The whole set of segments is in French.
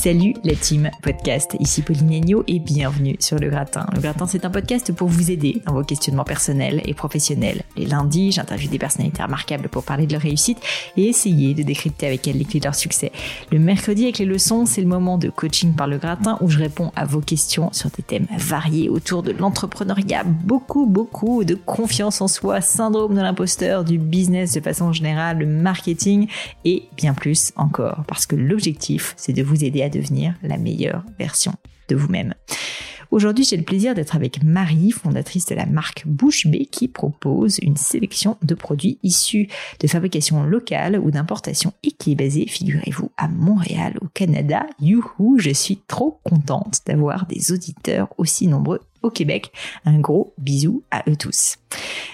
Salut la team podcast, ici Pauline Agneau et bienvenue sur Le Gratin. Le Gratin c'est un podcast pour vous aider dans vos questionnements personnels et professionnels. Les lundis, j'interviewe des personnalités remarquables pour parler de leur réussite et essayer de décrypter avec elles les clés de leur succès. Le mercredi avec les leçons, c'est le moment de coaching par Le Gratin où je réponds à vos questions sur des thèmes variés autour de l'entrepreneuriat, beaucoup beaucoup de confiance en soi, syndrome de l'imposteur, du business de façon générale, le marketing et bien plus encore parce que l'objectif c'est de vous aider à devenir la meilleure version de vous-même. Aujourd'hui, j'ai le plaisir d'être avec Marie, fondatrice de la marque Bouche B, qui propose une sélection de produits issus de fabrication locale ou d'importation et qui est basée, figurez-vous, à Montréal, au Canada. Youhou, je suis trop contente d'avoir des auditeurs aussi nombreux au Québec. Un gros bisou à eux tous.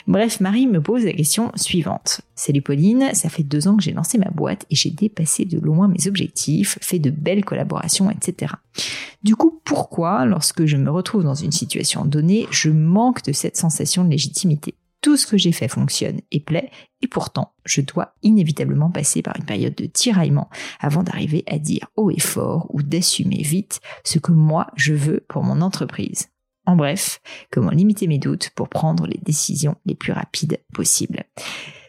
Bref, Marie me pose la question suivante. Salut Pauline, ça fait deux ans que j'ai lancé ma boîte et j'ai dépassé de loin mes objectifs, fait de belles collaborations, etc. Du coup, pourquoi, lorsque je me retrouve dans une situation donnée, je manque de cette sensation de légitimité? Tout ce que j'ai fait fonctionne et plaît, et pourtant, je dois inévitablement passer par une période de tiraillement avant d'arriver à dire haut et fort ou d'assumer vite ce que moi je veux pour mon entreprise. En bref, comment limiter mes doutes pour prendre les décisions les plus rapides possibles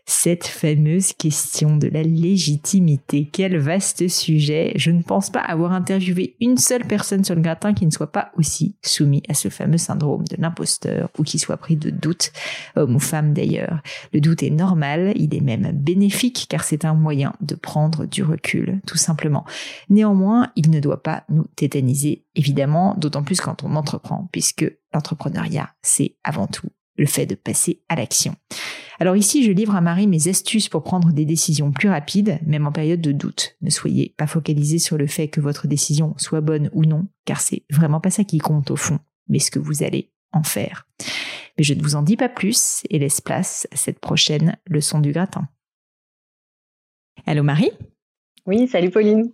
cette fameuse question de la légitimité. Quel vaste sujet. Je ne pense pas avoir interviewé une seule personne sur le gratin qui ne soit pas aussi soumis à ce fameux syndrome de l'imposteur ou qui soit pris de doute, homme ou femme d'ailleurs. Le doute est normal, il est même bénéfique car c'est un moyen de prendre du recul, tout simplement. Néanmoins, il ne doit pas nous tétaniser, évidemment, d'autant plus quand on entreprend, puisque l'entrepreneuriat, c'est avant tout le fait de passer à l'action. Alors ici, je livre à Marie mes astuces pour prendre des décisions plus rapides, même en période de doute. Ne soyez pas focalisés sur le fait que votre décision soit bonne ou non, car c'est vraiment pas ça qui compte au fond, mais ce que vous allez en faire. Mais je ne vous en dis pas plus et laisse place à cette prochaine leçon du gratin. Allô Marie? Oui, salut Pauline.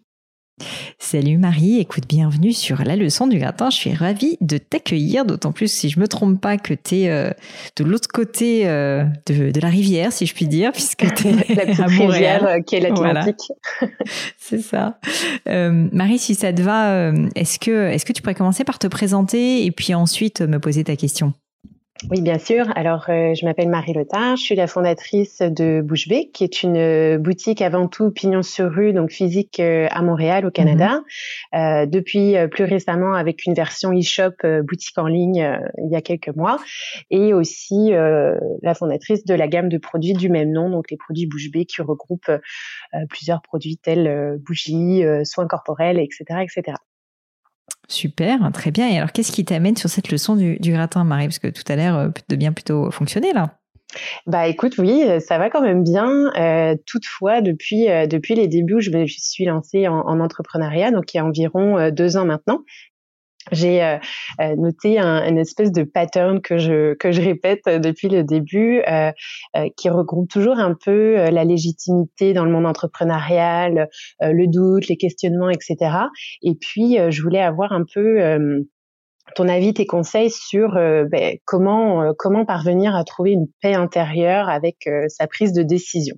Salut Marie, écoute, bienvenue sur la leçon du gratin. Je suis ravie de t'accueillir, d'autant plus si je me trompe pas que tu es euh, de l'autre côté euh, de, la rivière, si je puis dire, puisque tu es la petite rivière euh, qui est l'Atlantique. C'est ça. Marie, si ça te va, est-ce que, est-ce que tu pourrais commencer par te présenter et puis ensuite me poser ta question? Oui, bien sûr. Alors, euh, je m'appelle Marie Letard, je suis la fondatrice de Bouche B, qui est une euh, boutique avant tout pignon sur rue, donc physique euh, à Montréal, au Canada. Mhm. depuis plus récemment, avec une version e-shop boutique en ligne il y a quelques mois, et aussi la fondatrice de la gamme de produits du même nom, donc les produits Bouche B, qui regroupent plusieurs produits tels bougies, soins corporels, etc., etc. Super, très bien. Et alors, qu'est-ce qui t'amène sur cette leçon du, gratin, Marie? Parce que tout à l'heure, euh, de bien plutôt fonctionner là. Bah écoute, oui, ça va quand même bien. Euh, toutefois, depuis euh, les débuts, je me suis lancée en entrepreneuriat, donc il y a environ deux ans maintenant j'ai euh, euh, noté un, une espèce de pattern que je que je répète depuis le début, euh, qui regroupe toujours un peu la légitimité dans le monde entrepreneurial, le doute, les questionnements, etc. Et puis, je voulais avoir un peu ton avis, tes conseils sur ben, comment comment parvenir à trouver une paix intérieure avec sa prise de décision.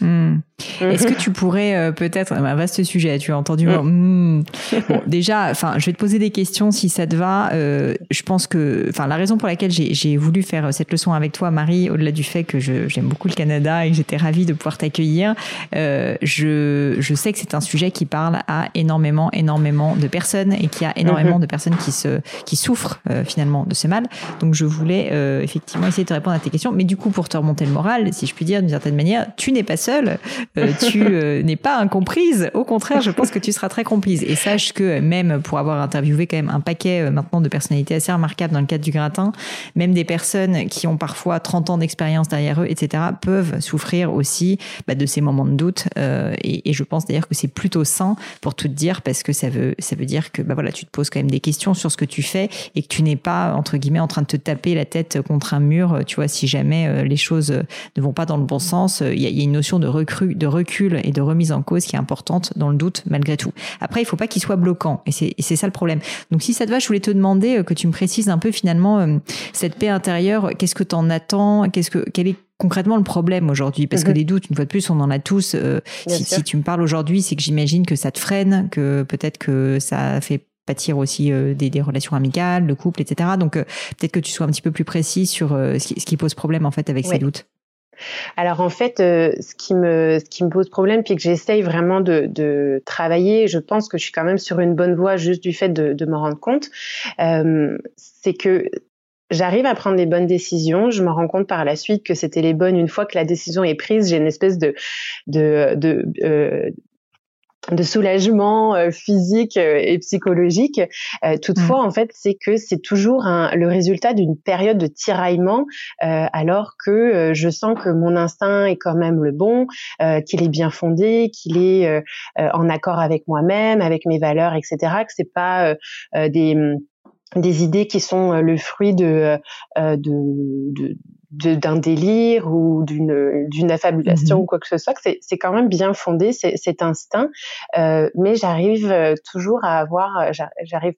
Mmh. Est-ce que tu pourrais euh, peut-être, un vaste sujet, tu as entendu mm. Bon, déjà, enfin, je vais te poser des questions si ça te va. Euh, je pense que, enfin, la raison pour laquelle j'ai voulu faire cette leçon avec toi, Marie, au-delà du fait que j'aime beaucoup le Canada et que j'étais ravie de pouvoir t'accueillir, euh, je, je sais que c'est un sujet qui parle à énormément, énormément de personnes et qui a énormément mm-hmm. de personnes qui se, qui souffrent euh, finalement de ce mal. Donc, je voulais euh, effectivement essayer de te répondre à tes questions, mais du coup, pour te remonter le moral, si je puis dire d'une certaine manière, tu n'es pas seule. Euh, tu euh, n'es pas incomprise. Au contraire, je pense que tu seras très comprise. Et sache que même pour avoir interviewé quand même un paquet euh, maintenant de personnalités assez remarquables dans le cadre du gratin, même des personnes qui ont parfois 30 ans d'expérience derrière eux, etc., peuvent souffrir aussi bah, de ces moments de doute. et, je pense d'ailleurs que c'est plutôt sain pour tout te dire parce que ça veut, ça veut dire que bah, voilà, tu te poses quand même des questions sur ce que tu fais et que tu n'es pas, entre guillemets, en train de te taper la tête contre un mur, tu vois, si jamais les choses ne vont pas dans le bon sens. Il y a, y a une notion de recrue, de recul et de remise en cause qui est importante dans le doute malgré tout. Après, il faut pas qu'il soit bloquant et c'est ça le problème. Donc si ça te va, je voulais te demander euh, que tu me précises un peu finalement euh, cette paix intérieure, qu'est-ce que tu en attends, qu'est-ce que quel est concrètement le problème aujourd'hui? Parce que les mhm. doutes, une fois de plus, on en a tous. Euh, si, si, tu me parles aujourd'hui, c'est que j'imagine que ça te freine, que peut-être que ça fait pâtir aussi des, des, relations amicales, le couple, etc. Donc peut-être que tu sois un petit peu plus précis sur ce, qui, ce, qui, pose problème en fait avec ces doutes. Alors en fait, euh, ce qui me ce qui me pose problème, puis que j'essaye vraiment de, de, travailler, je pense que je suis quand même sur une bonne voie juste du fait de, de m'en rendre compte, euh, c'est que J'arrive à prendre les bonnes décisions. Je me rends compte par la suite que c'était les bonnes. Une fois que la décision est prise, j'ai une espèce de de, de euh, de soulagement euh, physique euh, et psychologique. Euh, toutefois, mm. en fait, c'est que c'est toujours un, le résultat d'une période de tiraillement, alors que je sens que mon instinct est quand même le bon, qu'il est bien fondé, qu'il est en accord avec moi-même, avec mes valeurs, etc. Que c'est pas des des idées qui sont le fruit de, de, de d'un délire ou d'une d'une affabulation mmh ou quoi que ce soit, que c'est quand même bien fondé, cet instinct. Euh, mais j'arrive euh, toujours à avoir, euh, j'arrive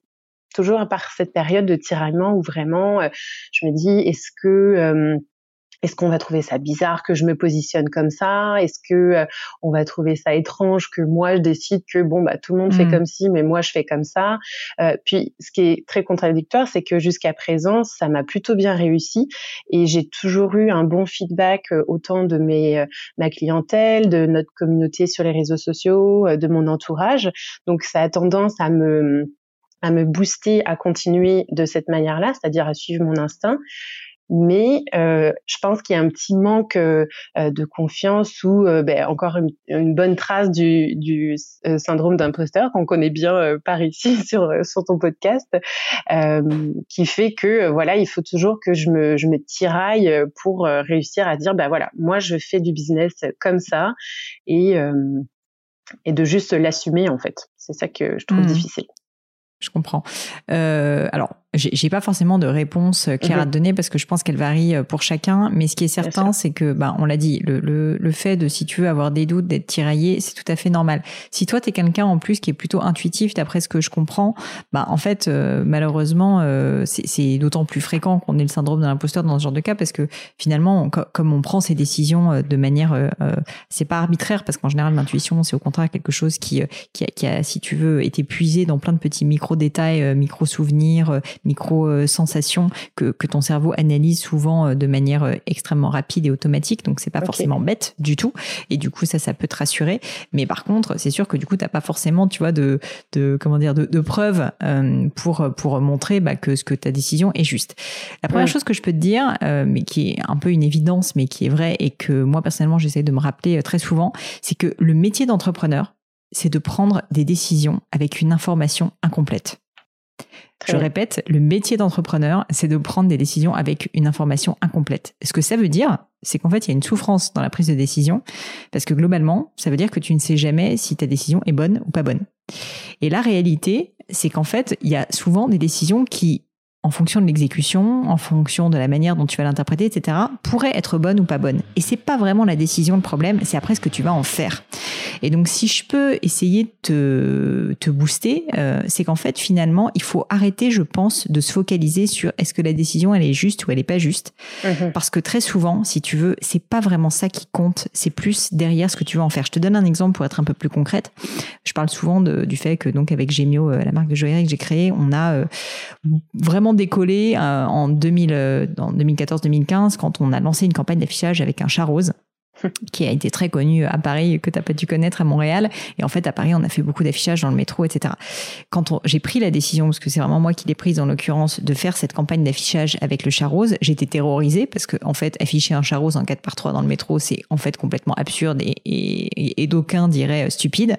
toujours par cette période de tiraillement où vraiment je me dis est-ce que est-ce qu'on va trouver ça bizarre que je me positionne comme ça? Est-ce que euh, on va trouver ça étrange que moi je décide que bon bah tout le monde fait mmh. comme ci, mais moi je fais comme ça? Euh, Puis ce qui est très contradictoire, c'est que jusqu'à présent ça m'a plutôt bien réussi et j'ai toujours eu un bon feedback euh, autant de mes ma clientèle, de notre communauté sur les réseaux sociaux, de mon entourage. Donc ça a tendance à me à me booster à continuer de cette manière-là, c'est-à-dire à suivre mon instinct mais euh, je pense qu'il y a un petit manque euh, euh, de confiance ou ben, encore une, bonne trace du, du syndrome d'imposteur qu'on connaît bien par ici sur sur ton podcast, qui fait que voilà il faut toujours que je me je me tiraille pour réussir à dire ben voilà moi je fais du business comme ça et et de juste l'assumer en fait c'est ça que je trouve mmh. difficile. Je comprends. Euh, alors, j'ai pas forcément de réponse claire mhm. à te donner parce que je pense qu'elle varie euh, pour chacun. Mais ce qui est certain, c'est que, bah, on l'a dit, le, le, le, fait de, si tu veux, avoir des doutes, d'être tiraillé, c'est tout à fait normal. Si toi, tu es quelqu'un en plus qui est plutôt intuitif, d'après ce que je comprends, bah, en fait, euh, malheureusement, euh, c'est d'autant plus fréquent qu'on ait le syndrome de l'imposteur dans ce genre de cas parce que finalement, comme on prend ces décisions de manière, c'est pas arbitraire parce qu'en général, l'intuition, c'est au contraire quelque chose qui, qui a, qui, a, si tu veux, été puisé dans plein de petits micro-détails, micro-souvenirs, micro-sensations que, que ton cerveau analyse souvent euh, de manière euh, extrêmement rapide et automatique. Donc c'est pas forcément bête du tout. Et du coup ça, ça peut te rassurer. Mais par contre, c'est sûr que du coup t'as pas forcément, tu vois, de, de comment dire, de, de preuves euh, pour pour montrer bah, que ce que ta décision est juste. La première chose que je peux te dire, mais qui est un peu une évidence, mais qui est vrai et que moi personnellement j'essaie de me rappeler très souvent, c'est que le métier d'entrepreneur, c'est de prendre des décisions avec une information incomplète. Je répète, le métier d'entrepreneur, c'est de prendre des décisions avec une information incomplète. Ce que ça veut dire, c'est qu'en fait, il y a une souffrance dans la prise de décision, parce que globalement, ça veut dire que tu ne sais jamais si ta décision est bonne ou pas bonne. Et la réalité, c'est qu'en fait, il y a souvent des décisions qui, en fonction de l'exécution, en fonction de la manière dont tu vas l'interpréter, etc., pourrait être bonne ou pas bonne. Et c'est pas vraiment la décision le problème, c'est après ce que tu vas en faire. Et donc, si je peux essayer de te, te booster, euh, c'est qu'en fait, finalement, il faut arrêter, je pense, de se focaliser sur est-ce que la décision elle est juste ou elle est pas juste, mhm. parce que très souvent, si tu veux, c'est pas vraiment ça qui compte, c'est plus derrière ce que tu vas en faire. Je te donne un exemple pour être un peu plus concrète. Je parle souvent de, du fait que donc avec Gemio, euh, la marque de joaillerie que j'ai créée, on a euh, vraiment décollé en 2000, en 2014-2015 quand on a lancé une campagne d'affichage avec un chat rose. qui a été très connu à Paris, que tu n'as pas dû connaître à Montréal. Et en fait, à Paris, on a fait beaucoup d'affichage dans le métro, etc. Quand j'ai pris la décision, parce que c'est vraiment moi qui l'ai prise en l'occurrence, de faire cette campagne d'affichage avec le chat rose, j'étais terrorisée parce que, en fait, afficher un chat rose en 4 par 3 dans le métro, c'est en fait complètement absurde et, et, et d'aucuns diraient stupide.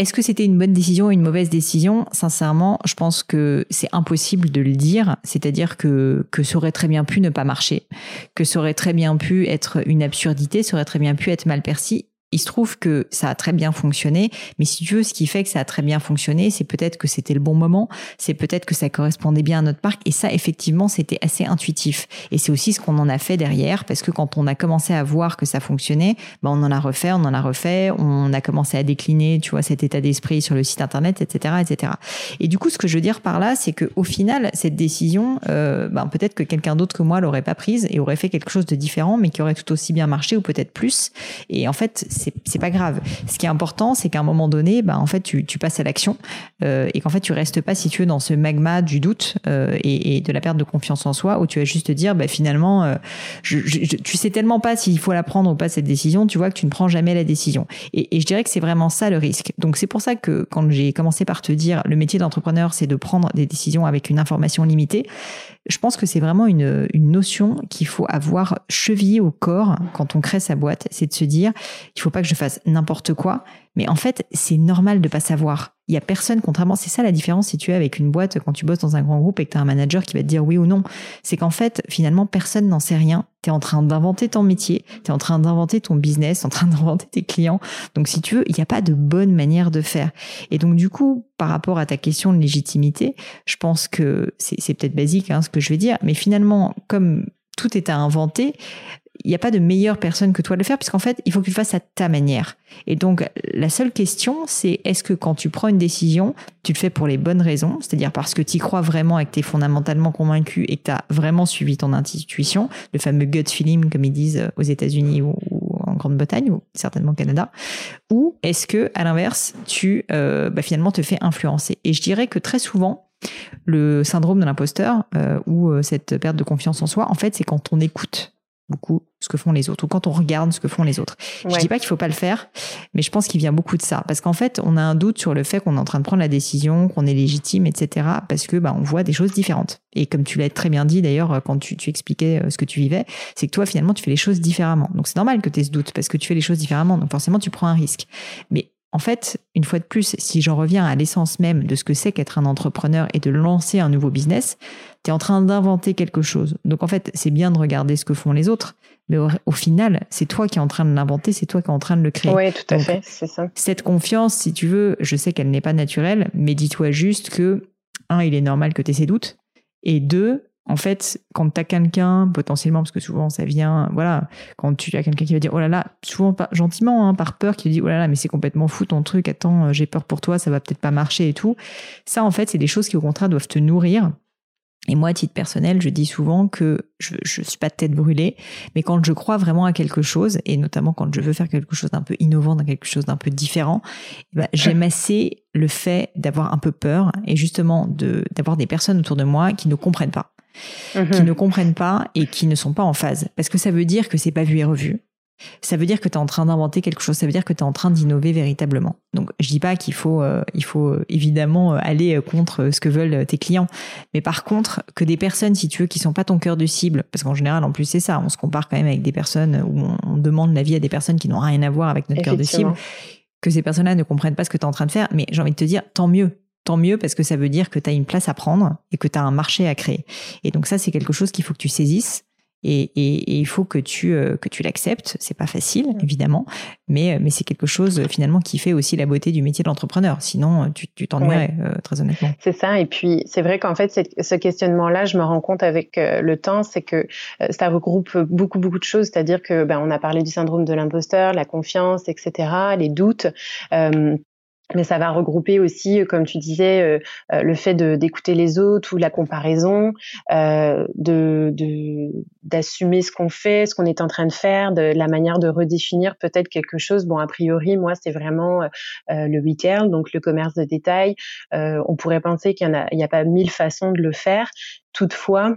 Est-ce que c'était une bonne décision ou une mauvaise décision? Sincèrement, je pense que c'est impossible de le dire. C'est-à-dire que, que ça aurait très bien pu ne pas marcher, que ça aurait très bien pu être une absurdité, ça aurait très bien pu être mal perçu il se trouve que ça a très bien fonctionné, mais si tu veux, ce qui fait que ça a très bien fonctionné, c'est peut-être que c'était le bon moment, c'est peut-être que ça correspondait bien à notre parc, et ça, effectivement, c'était assez intuitif. Et c'est aussi ce qu'on en a fait derrière, parce que quand on a commencé à voir que ça fonctionnait, ben on en a refait, on en a refait, on a commencé à décliner, tu vois, cet état d'esprit sur le site internet, etc., etc. Et du coup, ce que je veux dire par là, c'est que au final, cette décision, euh, ben peut-être que quelqu'un d'autre que moi l'aurait pas prise et aurait fait quelque chose de différent, mais qui aurait tout aussi bien marché ou peut-être plus. Et en fait, c'est pas grave. Ce qui est important, c'est qu'à un moment donné, bah, en fait, tu, tu passes à l'action euh, et qu'en fait, tu restes pas, si tu veux, dans ce magma du doute euh, et, et, de la perte de confiance en soi, où tu vas juste te dire, bah, finalement, euh, je, je, tu sais tellement pas s'il faut la prendre ou pas cette décision, tu vois que tu ne prends jamais la décision. Et, et je dirais que c'est vraiment ça le risque. Donc c'est pour ça que quand j'ai commencé par te dire, le métier d'entrepreneur, c'est de prendre des décisions avec une information limitée je pense que c'est vraiment une, une notion qu'il faut avoir chevillée au corps quand on crée sa boîte. C'est de se dire, il faut pas que je fasse n'importe quoi, mais en fait, c'est normal de pas savoir. Il y a personne, contrairement, c'est ça la différence si tu es avec une boîte quand tu bosses dans un grand groupe et que tu as un manager qui va te dire oui ou non. C'est qu'en fait, finalement, personne n'en sait rien. Tu es en train d'inventer ton métier, tu es en train d'inventer ton business, en train d'inventer tes clients. Donc, si tu veux, il n'y a pas de bonne manière de faire. Et donc, du coup, par rapport à ta question de légitimité, je pense que c'est peut-être basique hein, ce que je vais dire, mais finalement, comme tout est à inventer, il n'y a pas de meilleure personne que toi de le faire, puisqu'en fait, il faut que tu le fasses à ta manière. Et donc, la seule question, c'est est-ce que quand tu prends une décision, tu le fais pour les bonnes raisons, c'est-à-dire parce que tu y crois vraiment et que tu es fondamentalement convaincu et que tu as vraiment suivi ton intuition, le fameux gut feeling, comme ils disent aux États-Unis ou, en Grande-Bretagne, ou certainement au Canada, ou est-ce que, à l'inverse, tu euh, bah, finalement te fais influencer? Et je dirais que très souvent, le syndrome de l'imposteur euh, ou euh, cette perte de confiance en soi, en fait, c'est quand on écoute beaucoup ce que font les autres ou quand on regarde ce que font les autres. Je dis pas qu'il faut pas le faire, mais je pense qu'il vient beaucoup de ça parce qu'en fait, on a un doute sur le fait qu'on est en train de prendre la décision, qu'on est légitime, etc. Parce que bah on voit des choses différentes. Et comme tu l'as très bien dit d'ailleurs quand tu, tu expliquais euh, ce que tu vivais, c'est que toi finalement tu fais les choses différemment. Donc c'est normal que tu aies ce doute parce que tu fais les choses différemment. Donc forcément tu prends un risque. Mais en fait, une fois de plus, si j'en reviens à l'essence même de ce que c'est qu'être un entrepreneur et de lancer un nouveau business, tu es en train d'inventer quelque chose. Donc en fait, c'est bien de regarder ce que font les autres, mais au, final, c'est toi qui es en train de l'inventer, c'est toi qui es en train de le créer. Oui, tout à fait, c'est ça. Cette confiance, si tu veux, je sais qu'elle n'est pas naturelle, mais dis-toi juste que, un, il est normal que tu aies ces doutes, et deux, en fait, quand tu as quelqu'un, potentiellement, parce que souvent ça vient, voilà, quand tu as quelqu'un qui va dire, oh là là, souvent pas, gentiment, hein, par peur, qui dit, oh là là, mais c'est complètement fou ton truc, attends, euh, j'ai peur pour toi, ça va peut-être pas marcher et tout. Ça, en fait, c'est des choses qui, au contraire, doivent te nourrir. Et moi, à titre personnel, je dis souvent que je ne suis pas de tête brûlée, mais quand je crois vraiment à quelque chose, et notamment quand je veux faire quelque chose d'un peu innovant, d'un quelque chose d'un peu différent, eh ben, j'aime assez le fait d'avoir un peu peur et justement de d'avoir des personnes autour de moi qui ne comprennent pas qui mhm. ne comprennent pas et qui ne sont pas en phase. Parce que ça veut dire que c'est pas vu et revu. Ça veut dire que tu es en train d'inventer quelque chose, ça veut dire que tu es en train d'innover véritablement. Donc je dis pas qu'il faut euh, il faut euh, évidemment euh, aller contre ce que veulent tes clients, mais par contre que des personnes si tu veux qui sont pas ton cœur de cible parce qu'en général en plus c'est ça, on se compare quand même avec des personnes où on demande l'avis à des personnes qui n'ont rien à voir avec notre cœur de cible, que ces personnes-là ne comprennent pas ce que tu es en train de faire, mais j'ai envie de te dire tant mieux tant mieux parce que ça veut dire que tu as une place à prendre et que tu as un marché à créer. Et donc ça, c'est quelque chose qu'il faut que tu saisisses Et, et, il faut que tu euh, que tu l'acceptes. C'est pas facile, mm. évidemment, mais mais c'est quelque chose finalement qui fait aussi la beauté du métier d'entrepreneur. Sinon, tu tu t'ennuierais très honnêtement. C'est ça. Et puis c'est vrai qu'en fait, ce questionnement-là, je me rends compte avec le temps, c'est que ça regroupe beaucoup beaucoup de choses. C'est-à-dire que ben, on a parlé du syndrome de l'imposteur, la confiance, etc., les doutes. Euh, mais ça va regrouper aussi, euh, comme tu disais, euh, euh, le fait d'écouter les autres ou la comparaison, euh, de d'assumer ce qu'on fait, ce qu'on est en train de faire, de la manière de redéfinir peut-être quelque chose. Bon, a priori, moi, c'est vraiment le retail, donc le commerce de détail. on pourrait penser qu'il y en a, n'y a pas mille façons de le faire. Toutefois,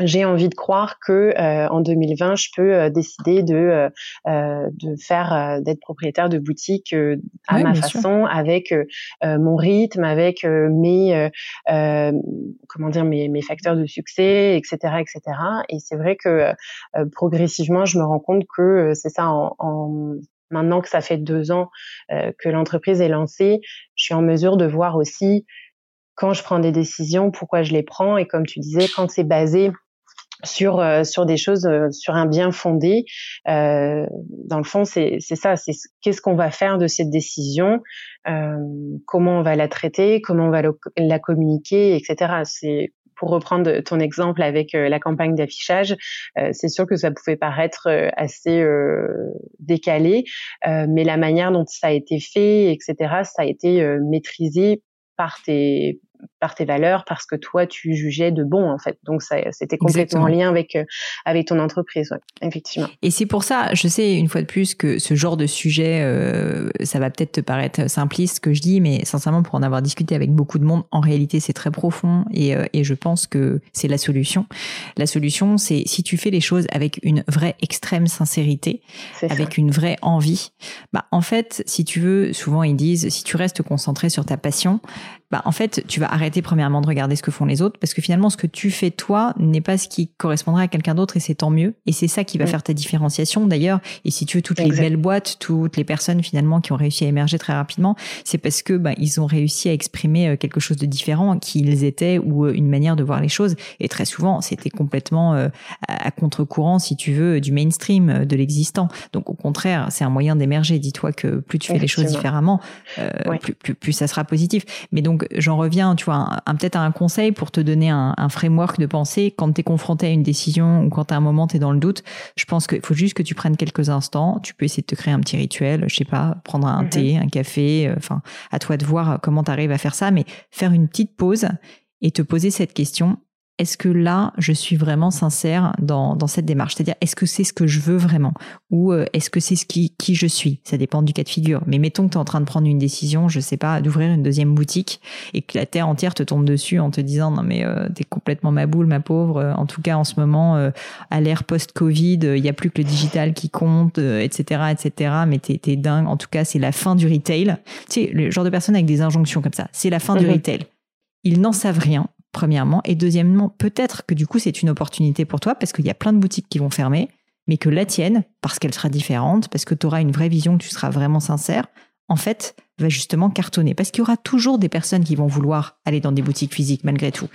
j'ai envie de croire que euh, en 2020, je peux euh, décider de euh, de faire d'être propriétaire de boutique à ma façon, avec mon rythme, avec mes comment dire mes, mes facteurs de succès, etc., etc. Et c'est vrai que progressivement, je me rends compte que c'est ça en, en maintenant que ça fait deux ans que l'entreprise est lancée, je suis en mesure de voir aussi quand je prends des décisions, pourquoi je les prends, et comme tu disais, quand c'est basé sur euh, sur des choses euh, sur un bien fondé euh, dans le fond c'est c'est ça c'est qu'est-ce qu'on va faire de cette décision euh, comment on va la traiter comment on va la communiquer etc c'est pour reprendre ton exemple avec la campagne d'affichage, c'est sûr que ça pouvait paraître assez décalé, mais la manière dont ça a été fait, etc., ça a été maîtrisé par tes par tes valeurs, parce que toi tu jugeais de bon en fait. Donc ça, c'était complètement en lien avec euh, avec ton entreprise, effectivement. Et c'est pour ça, je sais une fois de plus que ce genre de sujet, euh, ça va peut-être te paraître simpliste ce que je dis, mais sincèrement pour en avoir discuté avec beaucoup de monde, en réalité c'est très profond et, euh, et je pense que c'est la solution. La solution, c'est si tu fais les choses avec une vraie extrême sincérité, avec une vraie envie, bah en fait, si tu veux, souvent ils disent, si tu restes concentré sur ta passion, bah en fait tu vas arrêter premièrement de regarder ce que font les autres parce que finalement ce que tu fais toi n'est pas ce qui correspondrait à quelqu'un d'autre et c'est tant mieux. Et c'est ça qui va faire ta différenciation d'ailleurs. Et si tu veux toutes les belles boîtes toutes les personnes finalement qui ont réussi à émerger très rapidement c'est parce que bah, ils ont réussi à exprimer euh, quelque chose de différent qui ils étaient ou euh, une manière de voir les choses. Et très souvent c'était complètement euh, à contre-courant si tu veux du mainstream de l'existant. Donc au contraire c'est un moyen d'émerger. Dis-toi que plus tu fais les choses différemment plus, plus, plus ça sera positif. Mais donc j'en reviens, tu vois, un, peut-être un conseil pour te donner un, framework de pensée quand tu es confronté à une décision ou quand à un moment tu es dans le doute. Je pense qu'il faut juste que tu prennes quelques instants. Tu peux essayer de te créer un petit rituel, je sais pas, prendre un mhm. thé, un café. Euh, enfin, à toi de voir comment tu arrives à faire ça, mais faire une petite pause et te poser cette question est-ce que là, je suis vraiment sincère dans, dans cette démarche? C'est-à-dire, est-ce que c'est ce que je veux vraiment? Ou euh, est-ce que c'est ce qui, qui je suis? Ça dépend du cas de figure. Mais mettons que tu es en train de prendre une décision, je sais pas, d'ouvrir une deuxième boutique et que la terre entière te tombe dessus en te disant non mais euh, t'es complètement ma boule, ma pauvre. En tout cas, en ce moment, euh, à l'ère post-Covid, il y a plus que le digital qui compte, etc., etc. Mais t'es es dingue. En tout cas, c'est la fin du retail. Tu sais, le genre de personne avec des injonctions comme ça. C'est la fin du mhm. retail. Ils n'en savent rien premièrement. Et deuxièmement, peut-être que du coup, c'est une opportunité pour toi parce qu'il y a plein de boutiques qui vont fermer, mais que la tienne, parce qu'elle sera différente, parce que tu auras une vraie vision, que tu seras vraiment sincère, en fait, va justement cartonner. Parce qu'il y aura toujours des personnes qui vont vouloir aller dans des boutiques physiques malgré tout.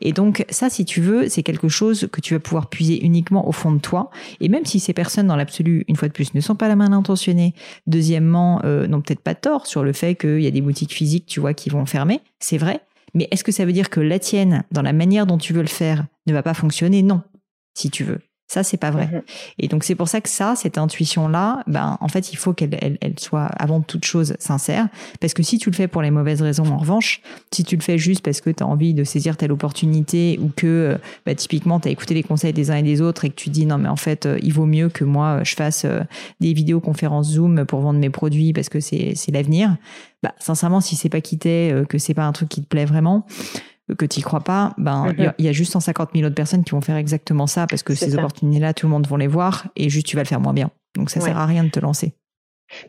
Et donc, ça, si tu veux, c'est quelque chose que tu vas pouvoir puiser uniquement au fond de toi. Et même si ces personnes, dans l'absolu, une fois de plus, ne sont pas la main intentionnée, deuxièmement, euh, n'ont peut-être pas tort sur le fait qu'il y a des boutiques physiques, tu vois, qui vont fermer, c'est vrai. Mais est-ce que ça veut dire que la tienne, dans la manière dont tu veux le faire, ne va pas fonctionner? Non, si tu veux. Ça, c'est pas vrai. Mhm. Et donc, c'est pour ça que ça, cette intuition-là, ben, en fait, il faut qu'elle elle, soit avant toute chose sincère. Parce que si tu le fais pour les mauvaises raisons, en revanche, si tu le fais juste parce que tu as envie de saisir telle opportunité ou que, euh, bah, typiquement, tu as écouté les conseils des uns et des autres et que tu dis, non, mais en fait, euh, il vaut mieux que moi, je fasse euh, des vidéoconférences Zoom pour vendre mes produits parce que c'est l'avenir. Bah, sincèrement, si c'est pas quitté, que c'est pas un truc qui te plaît vraiment, que tu y crois pas, ben il y, a juste 150 000 autres personnes qui vont faire exactement ça parce que ces opportunités-là, tout le monde va les voir et juste tu vas le faire moins bien. Donc ça sert à rien de te lancer.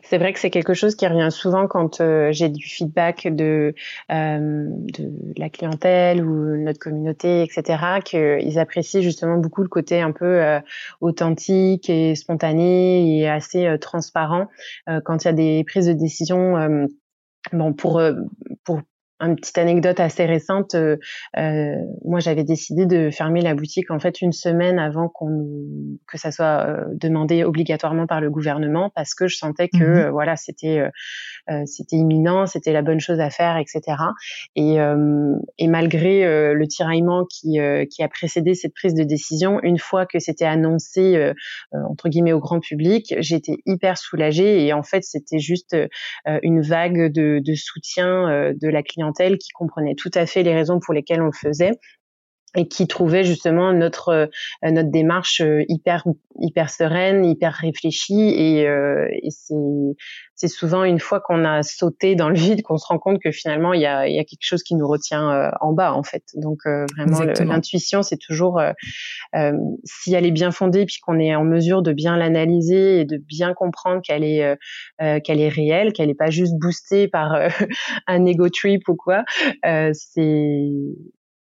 C'est vrai que c'est quelque chose qui revient souvent quand euh, j'ai du feedback de, euh, de la clientèle ou notre communauté, etc., qu'ils apprécient justement beaucoup le côté un peu euh, authentique et spontané et assez transparent quand il y a des prises de décision bon pour une petite anecdote assez récente. Euh, euh, moi, j'avais décidé de fermer la boutique en fait une semaine avant qu'on que ça soit euh, demandé obligatoirement par le gouvernement parce que je sentais que mmh voilà c'était c'était imminent, c'était la bonne chose à faire, etc. Et, et malgré le tiraillement qui qui a précédé cette prise de décision, une fois que c'était annoncé entre guillemets au grand public, j'étais hyper soulagée et en fait c'était juste une vague de, de soutien de la clientèle qui comprenait tout à fait les raisons pour lesquelles on le faisait et qui trouvait justement notre euh, notre démarche euh, hyper hyper sereine, hyper réfléchie et, euh, et c'est c'est souvent une fois qu'on a sauté dans le vide qu'on se rend compte que finalement il y a il y a quelque chose qui nous retient en bas en fait. Donc vraiment l'intuition c'est toujours si elle est bien fondée puis qu'on est en mesure de bien l'analyser et de bien comprendre qu'elle est qu'elle est réelle, qu'elle n'est pas juste boostée par un ego trip ou quoi, c'est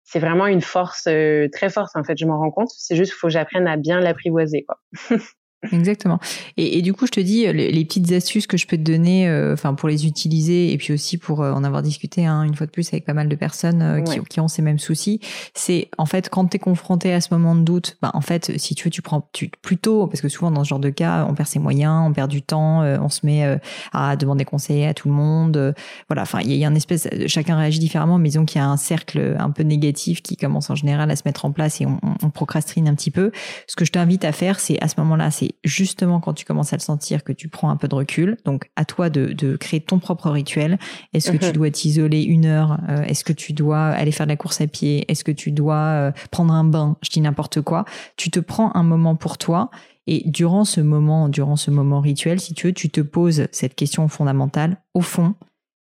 c'est vraiment une force euh, très forte en fait je m'en rends compte. C'est juste qu'il faut que j'apprenne à bien l'apprivoiser Exactement. Et, du coup, je te dis, les, petites astuces que je peux te donner, euh, enfin pour les utiliser et puis aussi pour euh, en avoir discuté hein, une fois de plus avec pas mal de personnes euh, qui, qui, ont ces mêmes soucis, c'est en fait quand tu es confronté à ce moment de doute, bah, en fait, si tu veux, tu prends tu, plutôt, parce que souvent dans ce genre de cas, on perd ses moyens, on perd du temps, on se met à demander conseil à tout le monde. voilà, enfin, il y, a une espèce, chacun réagit différemment, mais disons qu'il y a un cercle un peu négatif qui commence en général à se mettre en place et on, on procrastine un petit peu. Ce que je t'invite à faire, c'est à ce moment-là, c'est justement quand tu commences à le sentir que tu prends un peu de recul. Donc à toi de, créer ton propre rituel. Est-ce que tu mhm. dois t'isoler une heure? Euh, Est-ce que tu dois aller faire de la course à pied? Est-ce que tu dois euh, prendre un bain? Je dis n'importe quoi. Tu te prends un moment pour toi. Et durant ce moment, durant ce moment rituel, si tu veux, tu te poses cette question fondamentale. Au fond,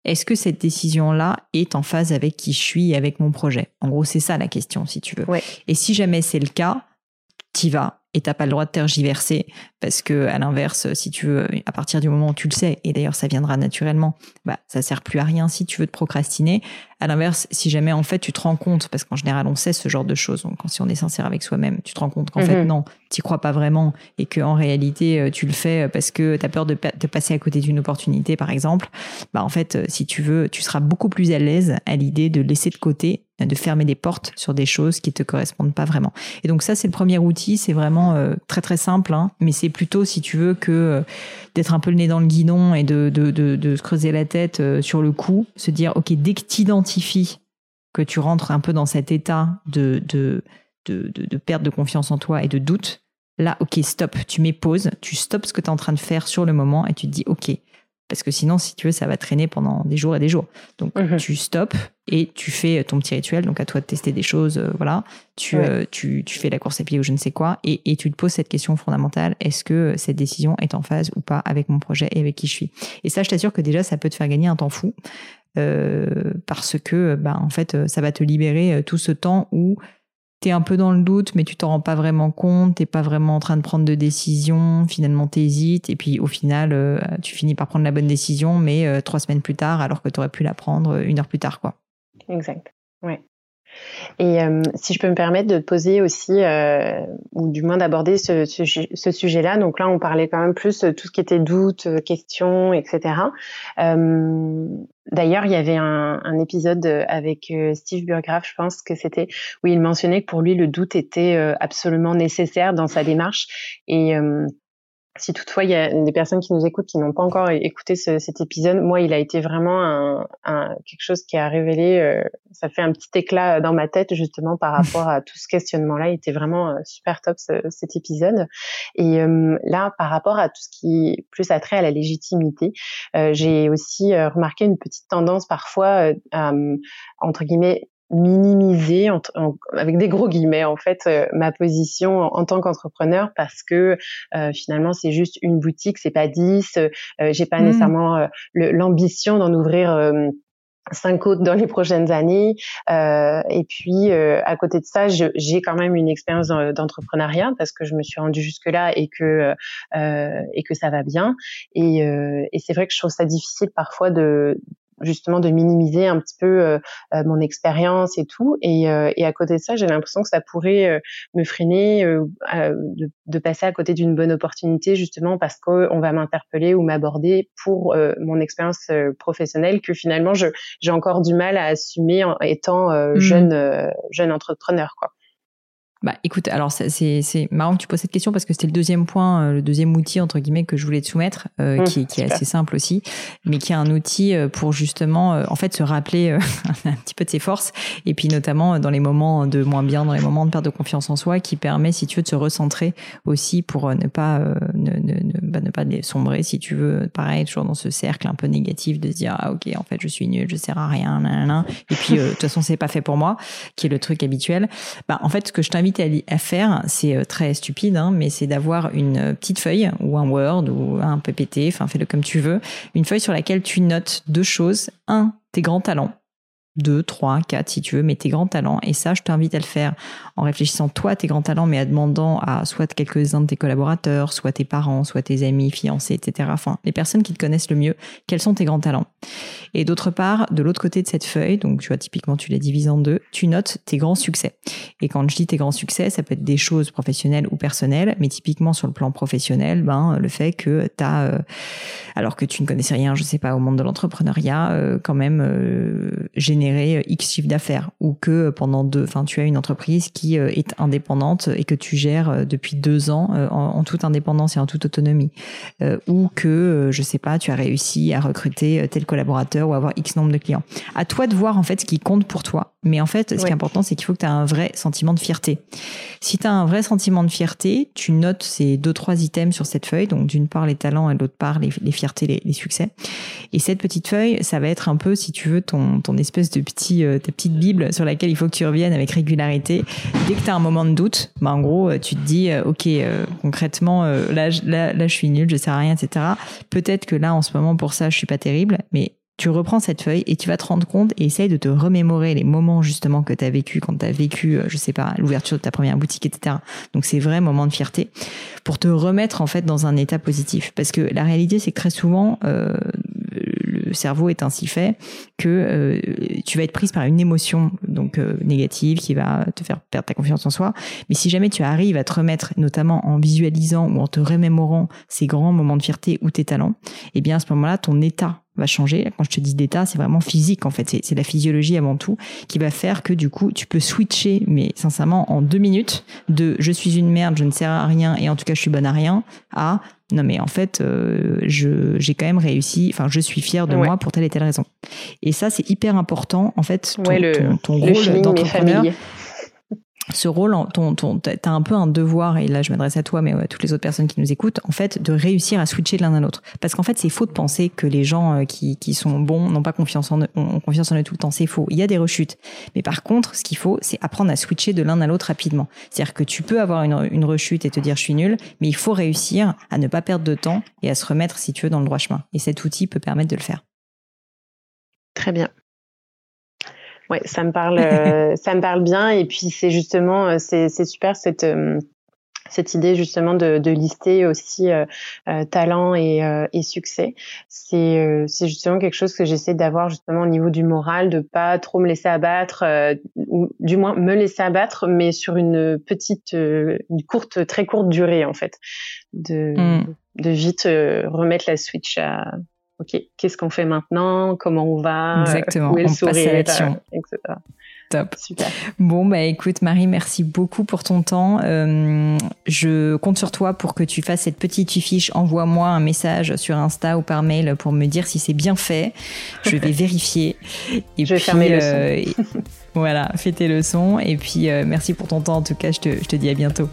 est-ce que cette décision-là est en phase avec qui je suis et avec mon projet? En gros, c'est ça la question, si tu veux. Et si jamais c'est le cas, t'y vas et t'as pas le droit de tergiverser parce que à l'inverse si tu veux à partir du moment où tu le sais et d'ailleurs ça viendra naturellement bah ça sert plus à rien si tu veux te procrastiner à l'inverse si jamais en fait tu te rends compte parce qu'en général on sait ce genre de choses donc quand si on est sincère avec soi-même tu te rends compte qu'en fait mhm. non t'y crois pas vraiment et que en réalité euh, tu le fais parce que tu as peur de, de passer à côté d'une opportunité par exemple bah en fait euh, si tu veux tu seras beaucoup plus à l'aise à l'idée de laisser de côté de fermer des portes sur des choses qui te correspondent pas vraiment. Et donc ça, c'est le premier outil. C'est vraiment euh, très très simple, hein, mais c'est plutôt, si tu veux, que euh, d'être un peu le nez dans le guidon et de, de, de, se creuser la tête euh, sur le coup, se dire, ok, dès que tu identifies que tu rentres un peu dans cet état de, de, de, de, perte de confiance en toi et de doute, là, ok, stop, tu mets pause, tu stops ce que tu es en train de faire sur le moment et tu te dis, ok, parce que sinon, si tu veux, ça va traîner pendant des jours et des jours. Donc, mhm. tu stops et tu fais ton petit rituel. Donc, à toi de tester des choses, euh, voilà. Tu, euh, tu, tu, fais la course à pied ou je ne sais quoi, et, et tu te poses cette question fondamentale est-ce que cette décision est en phase ou pas avec mon projet et avec qui je suis? Et ça, je t'assure que déjà, ça peut te faire gagner un temps fou. Euh, parce que, bah, en fait, ça va te libérer tout ce temps où t'es un peu dans le doute, mais tu t'en rends pas vraiment compte, t'es pas vraiment en train de prendre de décision, finalement t'hésites, et puis au final, euh, tu finis par prendre la bonne décision, mais euh, trois semaines plus tard, alors que tu aurais pu la prendre une heure plus tard, quoi. Exact. Ouais. Et euh, si je peux me permettre de poser aussi, euh, ou du moins d'aborder ce, ce, ce sujet-là, donc là on parlait quand même plus de tout ce qui était doute, questions, etc. Euh, D'ailleurs, il y avait un, un épisode avec Steve Burgraff, je pense que c'était, où il mentionnait que pour lui le doute était absolument nécessaire dans sa démarche. Et si toutefois il y a des personnes qui nous écoutent qui n'ont pas encore écouté ce, cet épisode, moi il a été vraiment un, un, quelque chose qui a révélé, euh, ça fait un petit éclat dans ma tête justement par rapport à tout ce questionnement-là. Il était vraiment euh, super top cet épisode. Et euh, là, par rapport à tout ce qui plus a trait à la légitimité, j'ai aussi remarqué une petite tendance parfois à entre guillemets minimiser avec des gros guillemets en fait euh, ma position en, tant qu'entrepreneur parce que euh, finalement c'est juste une boutique c'est pas dix euh, j'ai pas mmh. nécessairement l'ambition d'en ouvrir cinq autres dans les prochaines années. et puis, à côté de ça, j'ai quand même une expérience d'entrepreneuriat parce que je me suis rendue jusque-là et que et que ça va bien. Et, et c'est vrai que je trouve ça difficile parfois de justement de minimiser un petit peu mon expérience et tout. Et, et, à côté de ça, j'ai l'impression que ça pourrait me freiner de, de, passer à côté d'une bonne opportunité justement parce qu'on va m'interpeller ou m'aborder pour mon expérience professionnelle que finalement j'ai encore du mal à assumer en étant mmh. jeune jeune entrepreneur quoi. Bah écoute, alors c'est marrant que tu poses cette question parce que c'était le deuxième point, euh, le deuxième outil entre guillemets que je voulais te soumettre, euh, mmh, qui, qui est assez simple aussi, mais qui est un outil euh, pour justement en fait se rappeler un petit peu de ses forces et puis notamment dans les moments de moins bien, dans les moments de perte de confiance en soi, qui permet si tu veux de se recentrer aussi pour ne pas ne, ne, ne, bah, ne pas sombrer si tu veux, pareil toujours dans ce cercle un peu négatif de se dire ah ok en fait je suis nul, je sers à rien, nan, et puis de toute façon c'est pas fait pour moi, qui est le truc habituel. Bah en fait ce que je t'invite à, faire, c'est euh, très stupide, hein, mais c'est d'avoir une euh, petite feuille ou un Word ou un PPT, enfin fais-le comme tu veux, une feuille sur laquelle tu notes deux choses. Un, tes grands talents. 2, 3, 4 si tu veux, mais tes grands talents. Et ça, je t'invite à le faire en réfléchissant toi tes grands talents, mais à demandant à soit quelques-uns de tes collaborateurs, soit tes parents, soit tes amis, fiancés, etc. Enfin, les personnes qui te connaissent le mieux, quels sont tes grands talents. Et d'autre part, de l'autre côté de cette feuille, donc tu vois, typiquement, tu la divises en deux, tu notes tes grands succès. Et quand je dis tes grands succès, ça peut être des choses professionnelles ou personnelles, mais typiquement sur le plan professionnel, ben, le fait que tu as, euh, alors que tu ne connaissais rien, je sais pas, au monde de l'entrepreneuriat, euh, quand même, euh, générer euh, X chiffre d'affaires ou que pendant deux, enfin, tu as une entreprise qui euh, est indépendante et que tu gères euh, depuis deux ans en, toute indépendance et en toute autonomie, ou que je sais pas, tu as réussi à recruter tel collaborateur ou avoir X nombre de clients. À toi de voir en fait ce qui compte pour toi. Mais en fait, ce qui est important, c'est qu'il faut que tu aies un vrai sentiment de fierté. Si tu as un vrai sentiment de fierté, tu notes ces deux trois items sur cette feuille. Donc d'une part les talents et de l'autre part les, les fiertés, les, les, succès. Et cette petite feuille, ça va être un peu, si tu veux, ton ton espèce de euh, ta petite bible sur laquelle il faut que tu reviennes avec régularité. Dès que tu as un moment de doute, bah en gros, euh, tu te dis, euh, ok, concrètement, là, là, là, je suis nul, je sais à rien, etc. Peut-être que là, en ce moment, pour ça, je suis pas terrible, mais tu reprends cette feuille et tu vas te rendre compte et essaye de te remémorer les moments justement que tu as vécu quand tu as vécu, je sais pas, l'ouverture de ta première boutique, etc. Donc c'est vrai moment de fierté pour te remettre en fait dans un état positif. Parce que la réalité c'est que très souvent le cerveau est ainsi fait que euh, tu vas être prise par une émotion donc euh, négative qui va te faire perdre ta confiance en soi. Mais si jamais tu arrives à te remettre, notamment en visualisant ou en te remémorant ces grands moments de fierté ou tes talents, eh bien à ce moment-là, ton état va changer. Quand je te dis d'état, c'est vraiment physique en fait. C'est la physiologie avant tout qui va faire que du coup, tu peux switcher, mais sincèrement, en deux minutes, de je suis une merde, je ne sers à rien et en tout cas je suis bonne à rien, à non mais en fait, euh, je j'ai quand même réussi. Enfin, je suis fière de moi pour telle et telle raison. Et ça, c'est hyper important en fait. Ton, le, ton, rôle d'entrepreneur ce rôle, t'as un peu un devoir, et là je m'adresse à toi, mais à toutes les autres personnes qui nous écoutent, en fait, de réussir à switcher de l'un à l'autre. Parce qu'en fait, c'est faux de penser que les gens euh, qui, qui sont bons n'ont pas confiance en eux, ont confiance en eux tout le temps. C'est faux. Il y a des rechutes. Mais par contre, ce qu'il faut, c'est apprendre à switcher de l'un à l'autre rapidement. C'est-à-dire que tu peux avoir une, une rechute et te dire je suis nul, mais il faut réussir à ne pas perdre de temps et à se remettre, si tu veux, dans le droit chemin. Et cet outil peut permettre de le faire. Très bien. Ouais, ça me parle, euh, ça me parle bien. Et puis c'est justement, euh, c'est super cette euh, cette idée justement de, de lister aussi euh, talent et, et succès. C'est c'est justement quelque chose que j'essaie d'avoir justement au niveau du moral, de pas trop me laisser abattre, ou du moins me laisser abattre, mais sur une petite, une courte, très courte durée en fait, de mm. de vite remettre la switch à ok, qu'est-ce qu'on fait maintenant, comment on va, exactement, où est le on sourire, passe à etc. Top. Super. Bon, bah écoute, Marie, merci beaucoup pour ton temps. Euh, je compte sur toi pour que tu fasses cette petite fiche. Envoie-moi un message sur Insta ou par mail pour me dire si c'est bien fait. Je vais vérifier. Et je vais faire mes euh, voilà, fais tes leçons. Et puis, euh, merci pour ton temps. En tout cas, je te, je te dis à bientôt.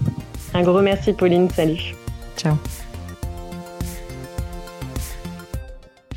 Un gros merci, Pauline. Salut. Ciao.